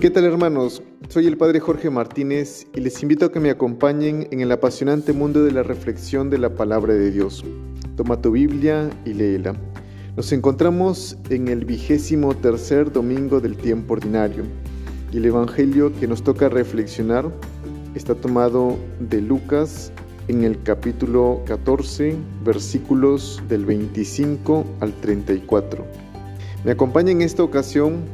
¿Qué tal hermanos? Soy el Padre Jorge Martínez y les invito a que me acompañen en el apasionante mundo de la reflexión de la palabra de Dios. Toma tu Biblia y léela. Nos encontramos en el vigésimo tercer domingo del tiempo ordinario y el Evangelio que nos toca reflexionar está tomado de Lucas en el capítulo 14, versículos del 25 al 34. Me acompaña en esta ocasión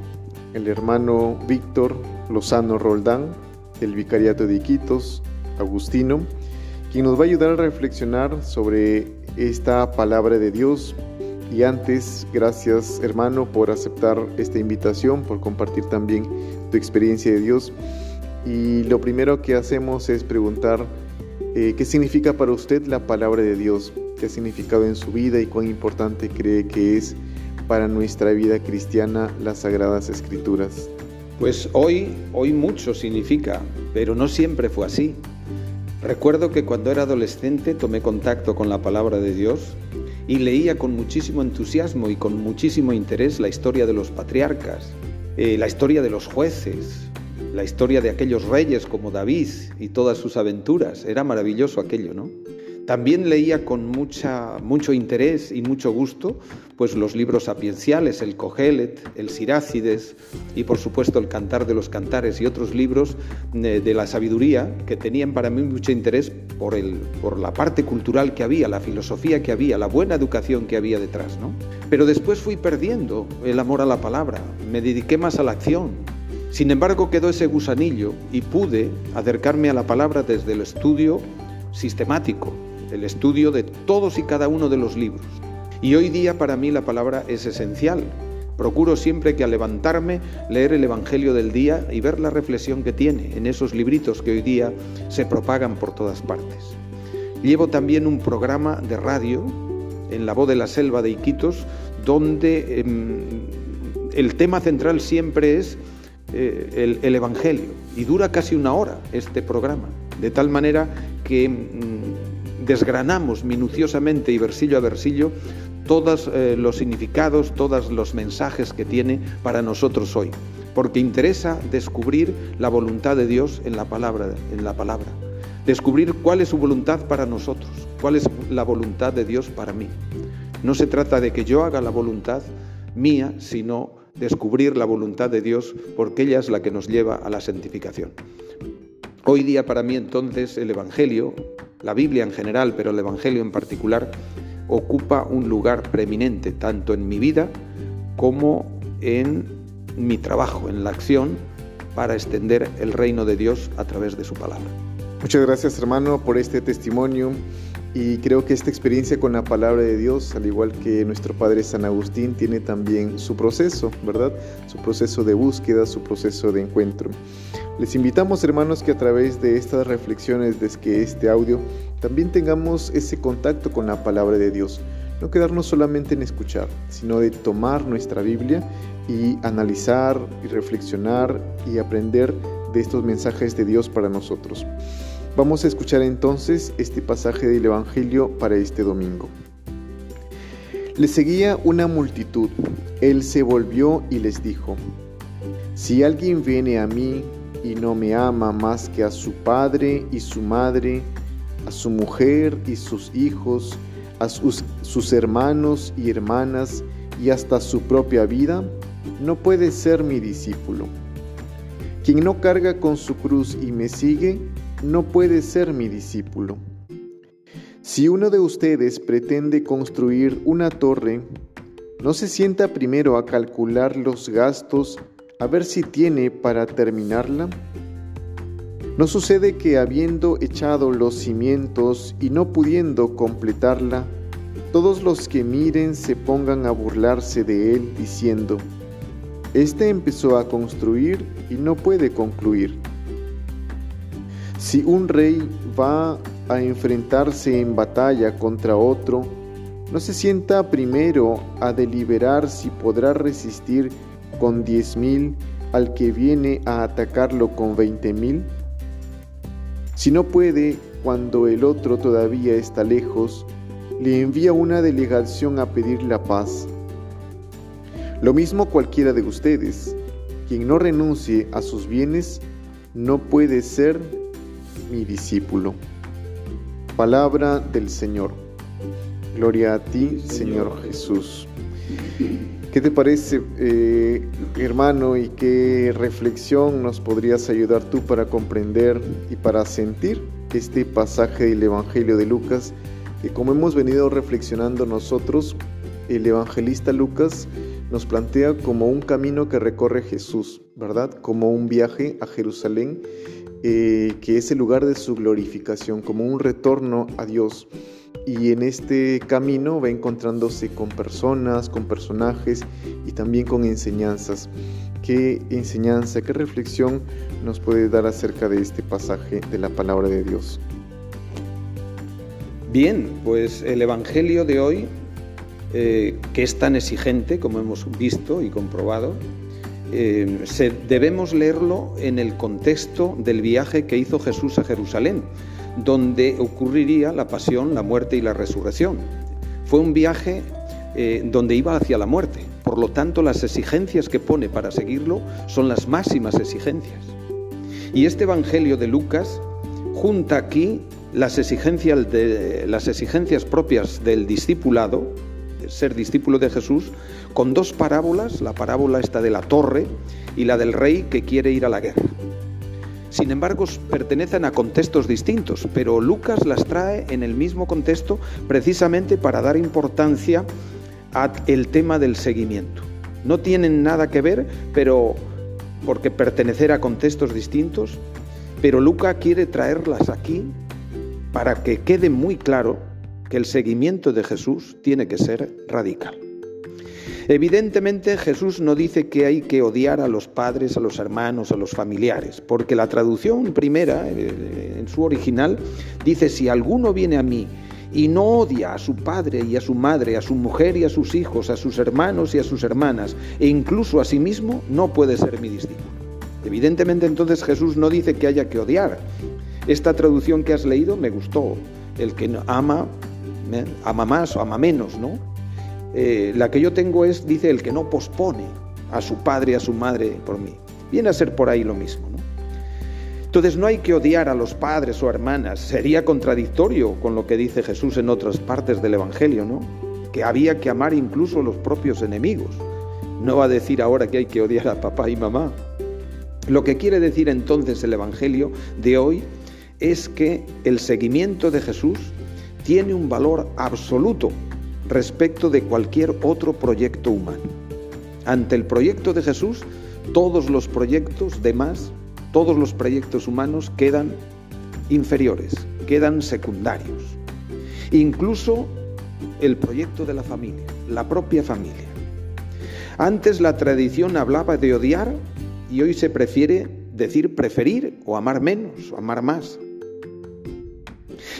el hermano Víctor Lozano Roldán, del Vicariato de Iquitos, Agustino, quien nos va a ayudar a reflexionar sobre esta palabra de Dios. Y antes, gracias hermano por aceptar esta invitación, por compartir también tu experiencia de Dios. Y lo primero que hacemos es preguntar eh, qué significa para usted la palabra de Dios, qué ha significado en su vida y cuán importante cree que es para nuestra vida cristiana las Sagradas Escrituras? Pues hoy, hoy mucho significa, pero no siempre fue así. Recuerdo que cuando era adolescente tomé contacto con la palabra de Dios y leía con muchísimo entusiasmo y con muchísimo interés la historia de los patriarcas, eh, la historia de los jueces, la historia de aquellos reyes como David y todas sus aventuras. Era maravilloso aquello, ¿no? También leía con mucha, mucho interés y mucho gusto pues los libros sapienciales, el Cogelet, el Sirácides y por supuesto el Cantar de los Cantares y otros libros de, de la sabiduría que tenían para mí mucho interés por, el, por la parte cultural que había, la filosofía que había, la buena educación que había detrás. ¿no? Pero después fui perdiendo el amor a la palabra, me dediqué más a la acción. Sin embargo quedó ese gusanillo y pude acercarme a la palabra desde el estudio sistemático, el estudio de todos y cada uno de los libros. Y hoy día para mí la palabra es esencial. Procuro siempre que al levantarme leer el Evangelio del día y ver la reflexión que tiene en esos libritos que hoy día se propagan por todas partes. Llevo también un programa de radio en la voz de la selva de Iquitos donde eh, el tema central siempre es eh, el, el, Evangelio y dura casi una hora este programa, de tal manera que mm, desgranamos minuciosamente y versillo a versillo todos eh, los significados, todos los mensajes que tiene para nosotros hoy, porque interesa descubrir la voluntad de Dios en la palabra, en la palabra. Descubrir cuál es su voluntad para nosotros, cuál es la voluntad de Dios para mí. No se trata de que yo haga la voluntad mía, sino descubrir la voluntad de Dios, porque ella es la que nos lleva a la santificación. Hoy día para mí entonces el Evangelio la Biblia en general, pero el Evangelio en particular, ocupa un lugar preeminente tanto en mi vida como en mi trabajo, en la acción para extender el reino de Dios a través de su palabra. Muchas gracias hermano por este testimonio y creo que esta experiencia con la palabra de Dios, al igual que nuestro Padre San Agustín, tiene también su proceso, ¿verdad? Su proceso de búsqueda, su proceso de encuentro. Les invitamos hermanos que a través de estas reflexiones, de este audio, también tengamos ese contacto con la palabra de Dios. No quedarnos solamente en escuchar, sino de tomar nuestra Biblia y analizar y reflexionar y aprender de estos mensajes de Dios para nosotros. Vamos a escuchar entonces este pasaje del Evangelio para este domingo. Le seguía una multitud. Él se volvió y les dijo, Si alguien viene a mí y no me ama más que a su padre y su madre, a su mujer y sus hijos, a sus, sus hermanos y hermanas y hasta su propia vida, no puede ser mi discípulo. Quien no carga con su cruz y me sigue, no puede ser mi discípulo. Si uno de ustedes pretende construir una torre, no se sienta primero a calcular los gastos a ver si tiene para terminarla? ¿No sucede que habiendo echado los cimientos y no pudiendo completarla, todos los que miren se pongan a burlarse de él diciendo, Este empezó a construir y no puede concluir? Si un rey va a enfrentarse en batalla contra otro, ¿no se sienta primero a deliberar si podrá resistir con diez mil al que viene a atacarlo con veinte mil? Si no puede, cuando el otro todavía está lejos, le envía una delegación a pedir la paz. Lo mismo cualquiera de ustedes. quien no renuncie a sus bienes no puede ser mi discípulo. Palabra del Señor. Gloria a ti, Señor Jesús. ¿Qué te parece, eh, hermano, y qué reflexión nos podrías ayudar tú para comprender y para sentir este pasaje del Evangelio de Lucas? Que como hemos venido reflexionando nosotros, el evangelista Lucas nos plantea como un camino que recorre Jesús, ¿verdad? Como un viaje a Jerusalén, eh, que es el lugar de su glorificación, como un retorno a Dios. Y en este camino va encontrándose con personas, con personajes y también con enseñanzas. ¿Qué enseñanza, qué reflexión nos puede dar acerca de este pasaje de la palabra de Dios? Bien, pues el Evangelio de hoy eh, que es tan exigente, como hemos visto y comprobado, eh, debemos leerlo en el contexto del viaje que hizo Jesús a Jerusalén, donde ocurriría la pasión, la muerte y la resurrección. Fue un viaje eh, donde iba hacia la muerte, por lo tanto las exigencias que pone para seguirlo son las máximas exigencias. Y este Evangelio de Lucas junta aquí las exigencias, de, las exigencias propias del discipulado, ser discípulo de Jesús con dos parábolas, la parábola esta de la torre y la del rey que quiere ir a la guerra. Sin embargo, pertenecen a contextos distintos, pero Lucas las trae en el mismo contexto precisamente para dar importancia al tema del seguimiento. No tienen nada que ver, pero porque pertenecer a contextos distintos, pero Lucas quiere traerlas aquí para que quede muy claro que el seguimiento de Jesús tiene que ser radical. Evidentemente Jesús no dice que hay que odiar a los padres, a los hermanos, a los familiares, porque la traducción primera, eh, en su original, dice, si alguno viene a mí y no odia a su padre y a su madre, a su mujer y a sus hijos, a sus hermanos y a sus hermanas, e incluso a sí mismo, no puede ser mi discípulo. Evidentemente entonces Jesús no dice que haya que odiar. Esta traducción que has leído me gustó. El que ama ¿eh? ama más o ama menos, ¿no? Eh, la que yo tengo es, dice, el que no pospone a su padre a su madre por mí. Viene a ser por ahí lo mismo, ¿no? Entonces no hay que odiar a los padres o hermanas, sería contradictorio con lo que dice Jesús en otras partes del Evangelio, ¿no? Que había que amar incluso a los propios enemigos. No va a decir ahora que hay que odiar a papá y mamá. Lo que quiere decir entonces el Evangelio de hoy es que el seguimiento de Jesús tiene un valor absoluto respecto de cualquier otro proyecto humano. Ante el proyecto de Jesús, todos los proyectos demás, todos los proyectos humanos quedan inferiores, quedan secundarios. Incluso el proyecto de la familia, la propia familia. Antes la tradición hablaba de odiar y hoy se prefiere decir preferir o amar menos o amar más.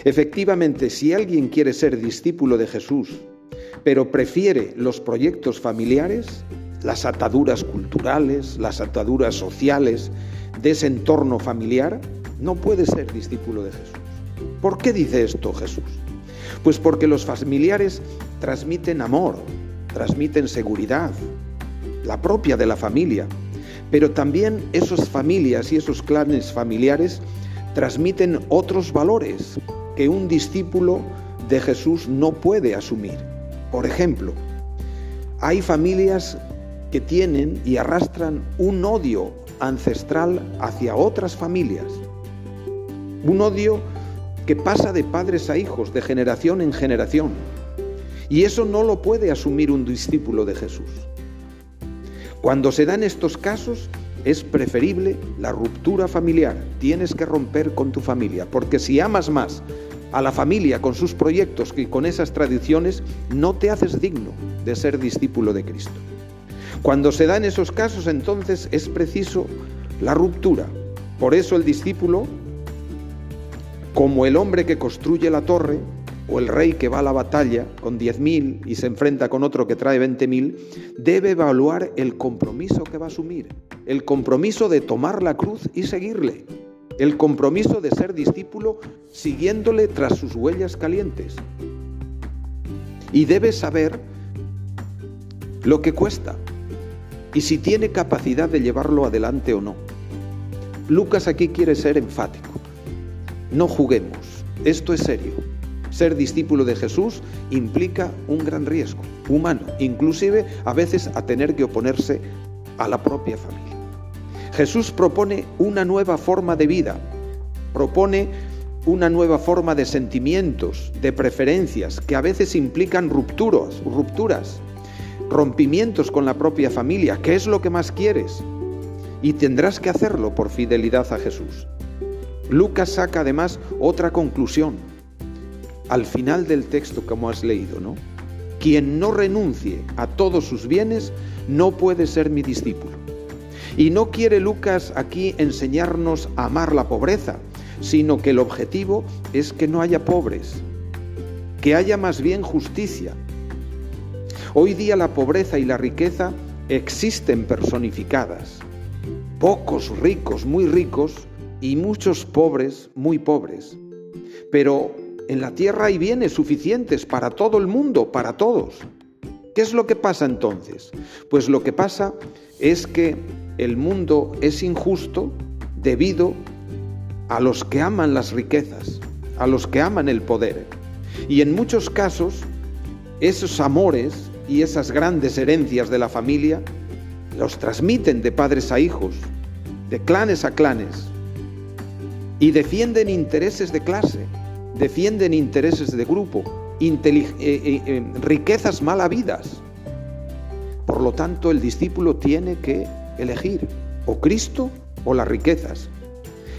Efectivamente, si alguien quiere ser discípulo de Jesús, pero prefiere los proyectos familiares, las ataduras culturales, las ataduras sociales de ese entorno familiar, no puede ser discípulo de Jesús. ¿Por qué dice esto Jesús? Pues porque los familiares transmiten amor, transmiten seguridad, la propia de la familia, pero también esas familias y esos clanes familiares transmiten otros valores, que un discípulo de Jesús no puede asumir. Por ejemplo, hay familias que tienen y arrastran un odio ancestral hacia otras familias. Un odio que pasa de padres a hijos, de generación en generación. Y eso no lo puede asumir un discípulo de Jesús. Cuando se dan estos casos, es preferible la ruptura familiar. Tienes que romper con tu familia, porque si amas más a la familia con sus proyectos y con esas tradiciones, no te haces digno de ser discípulo de Cristo. Cuando se dan esos casos, entonces es preciso la ruptura. Por eso el discípulo, como el hombre que construye la torre, o el rey que va a la batalla con 10.000 y se enfrenta con otro que trae 20.000, debe evaluar el compromiso que va a asumir, el compromiso de tomar la cruz y seguirle, el compromiso de ser discípulo siguiéndole tras sus huellas calientes. Y debe saber lo que cuesta, y si tiene capacidad de llevarlo adelante o no. Lucas aquí quiere ser enfático. No juguemos, esto es serio. Ser discípulo de Jesús implica un gran riesgo humano, inclusive a veces a tener que oponerse a la propia familia. Jesús propone una nueva forma de vida, propone una nueva forma de sentimientos, de preferencias, que a veces implican rupturas, rompimientos con la propia familia. ¿Qué es lo que más quieres? Y tendrás que hacerlo por fidelidad a Jesús. Lucas saca además otra conclusión al final del texto como has leído, ¿no? Quien no renuncie a todos sus bienes no puede ser mi discípulo. Y no quiere Lucas aquí enseñarnos a amar la pobreza, sino que el objetivo es que no haya pobres, que haya más bien justicia. Hoy día la pobreza y la riqueza existen personificadas. Pocos ricos, muy ricos, y muchos pobres, muy pobres. Pero en la tierra hay bienes suficientes para todo el mundo, para todos. ¿Qué es lo que pasa entonces? Pues lo que pasa es que el mundo es injusto debido a los que aman las riquezas, a los que aman el poder. Y en muchos casos, esos amores y esas grandes herencias de la familia los transmiten de padres a hijos, de clanes a clanes, y defienden intereses de clase, defienden intereses de grupo, eh, eh, eh, riquezas mal habidas. Por lo tanto, el discípulo tiene que elegir o Cristo o las riquezas.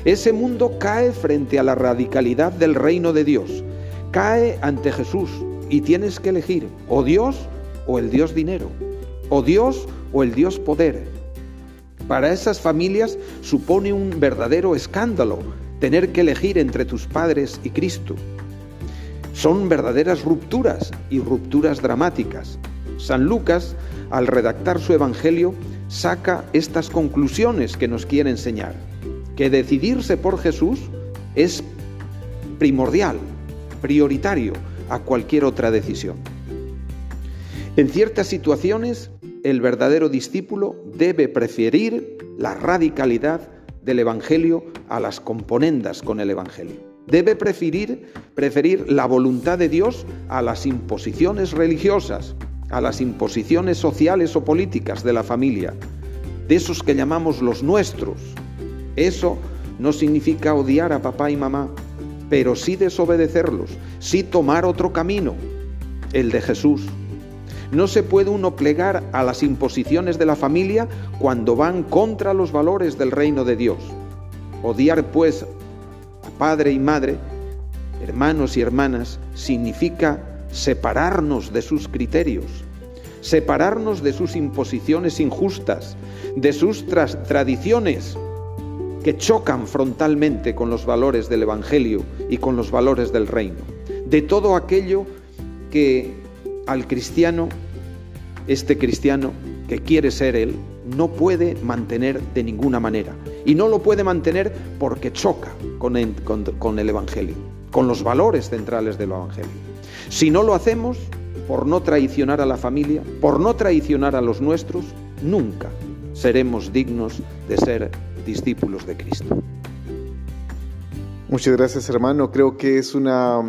Ese mundo cae frente a la radicalidad del reino de Dios, cae ante Jesús y tienes que elegir o Dios o el Dios dinero, o Dios o el Dios poder. Para esas familias supone un verdadero escándalo tener que elegir entre tus padres y Cristo. Son verdaderas rupturas y rupturas dramáticas. San Lucas, al redactar su Evangelio, saca estas conclusiones que nos quiere enseñar. Que decidirse por Jesús es primordial, prioritario a cualquier otra decisión. En ciertas situaciones, el verdadero discípulo debe preferir la radicalidad del Evangelio a las componendas con el Evangelio. Debe preferir, preferir la voluntad de Dios a las imposiciones religiosas, a las imposiciones sociales o políticas de la familia, de esos que llamamos los nuestros. Eso no significa odiar a papá y mamá, pero sí desobedecerlos, sí tomar otro camino, el de Jesús. No se puede uno plegar a las imposiciones de la familia cuando van contra los valores del reino de Dios. Odiar pues a padre y madre, hermanos y hermanas, significa separarnos de sus criterios, separarnos de sus imposiciones injustas, de sus tradiciones que chocan frontalmente con los valores del Evangelio y con los valores del reino, de todo aquello que al cristiano, este cristiano que quiere ser él, no puede mantener de ninguna manera. Y no lo puede mantener porque choca con el, Evangelio, con los valores centrales del Evangelio. Si no lo hacemos, por no traicionar a la familia, por no traicionar a los nuestros, nunca seremos dignos de ser discípulos de Cristo. Muchas gracias hermano, creo que es una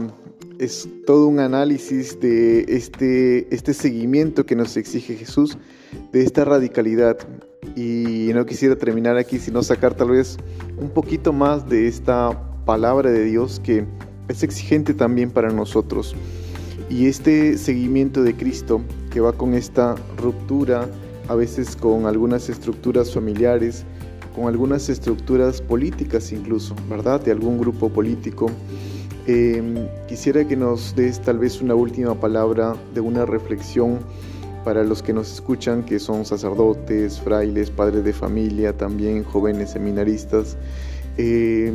es todo un análisis de este, este seguimiento que nos exige Jesús, de esta radicalidad. Y no quisiera terminar aquí, sino sacar tal vez un poquito más de esta palabra de Dios que es exigente también para nosotros. Y este seguimiento de Cristo que va con esta ruptura, a veces con algunas estructuras familiares, con algunas estructuras políticas incluso, ¿verdad? De algún grupo político Em, quisiera que nos des tal vez una última palabra de una reflexión para los que nos escuchan, que son sacerdotes, frailes, padres de familia, también jóvenes seminaristas. Eh,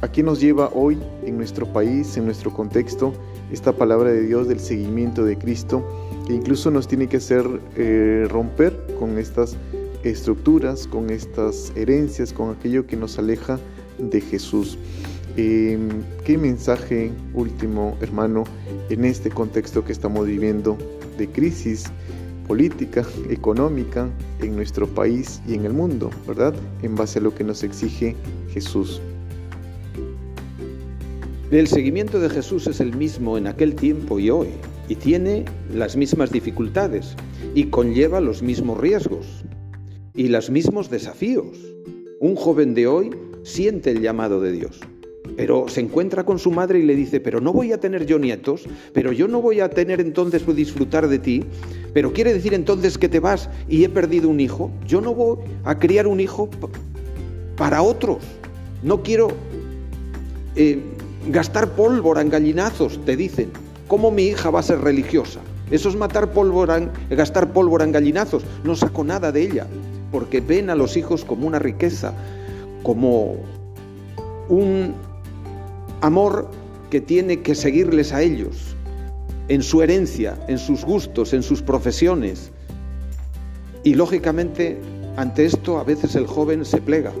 ¿A qué nos lleva hoy en nuestro país, en nuestro contexto, esta palabra de Dios del seguimiento de Cristo, que incluso nos tiene que hacer eh, romper con estas estructuras, con estas herencias, con aquello que nos aleja de Jesús? Em, ¿Qué mensaje último, hermano, en este contexto que estamos viviendo de crisis política, económica, en nuestro país y en el mundo, ¿verdad? En base a lo que nos exige Jesús. El seguimiento de Jesús es el mismo en aquel tiempo y hoy, y tiene las mismas dificultades, y conlleva los mismos riesgos, y los mismos desafíos. Un joven de hoy siente el llamado de Dios, pero se encuentra con su madre y le dice, pero no voy a tener yo nietos, pero yo no voy a tener entonces disfrutar de ti, pero quiere decir entonces que te vas y he perdido un hijo, yo no voy a criar un hijo para otros, no quiero... Eh, Gastar pólvora en gallinazos, te dicen. ¿Cómo mi hija va a ser religiosa? Eso es matar pólvora, gastar pólvora en gallinazos. No saco nada de ella, porque ven a los hijos como una riqueza, como un amor que tiene que seguirles a ellos, en su herencia, en sus gustos, en sus profesiones. Y lógicamente, ante esto a veces el joven se plega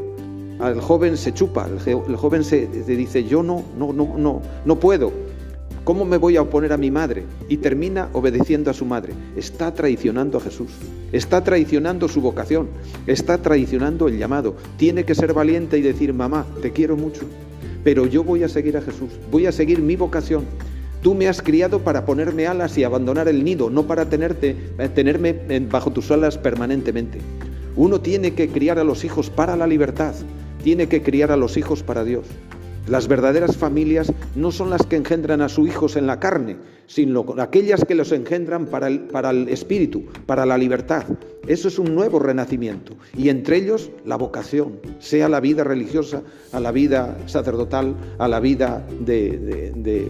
el joven se chupa, el, joven se, dice, yo no, no, no, no, no puedo. ¿Cómo me voy a oponer a mi madre? Y termina obedeciendo a su madre. Está traicionando a Jesús. Está traicionando su vocación. Está traicionando el llamado. Tiene que ser valiente y decir, mamá, te quiero mucho. Pero yo voy a seguir a Jesús. Voy a seguir mi vocación. Tú me has criado para ponerme alas y abandonar el nido, no para tenerte, eh, tenerme bajo tus alas permanentemente. Uno tiene que criar a los hijos para la libertad, tiene que criar a los hijos para Dios. Las verdaderas familias no son las que engendran a sus hijos en la carne, sino aquellas que los engendran para el, espíritu, para la libertad. Eso es un nuevo renacimiento. Y entre ellos la vocación, sea la vida religiosa, a la vida sacerdotal, a la vida de,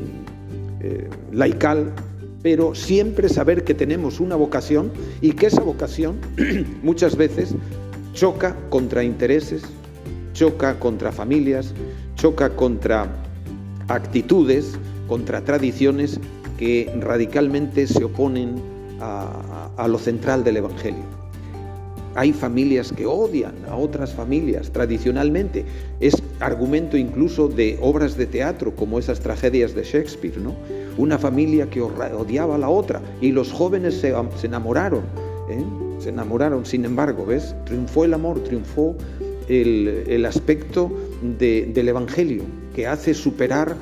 eh, laical, pero siempre saber que tenemos una vocación y que esa vocación muchas veces choca contra intereses, choca contra familias, choca contra actitudes, contra tradiciones que radicalmente se oponen a, lo central del Evangelio. Hay familias que odian a otras familias tradicionalmente. Es argumento incluso de obras de teatro como esas tragedias de Shakespeare, ¿no? Una familia que odiaba a la otra y los jóvenes se, enamoraron, ¿eh? se enamoraron. Sin embargo, ¿ves? Triunfó el amor, triunfó el, aspecto del Evangelio, que hace superar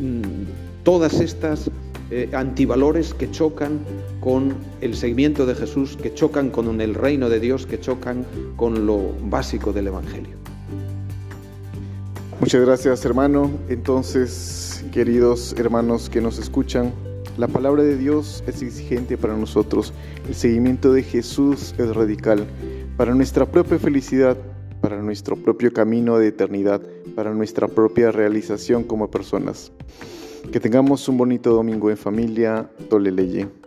mm, todas estas eh, antivalores que chocan con el seguimiento de Jesús, que chocan con el reino de Dios, que chocan con lo básico del Evangelio. Muchas gracias hermano. Entonces, queridos hermanos que nos escuchan, la palabra de Dios es exigente para nosotros. El seguimiento de Jesús es radical. Para nuestra propia felicidad para nuestro propio camino de eternidad, para nuestra propia realización como personas. Que tengamos un bonito domingo en familia. Tole leye.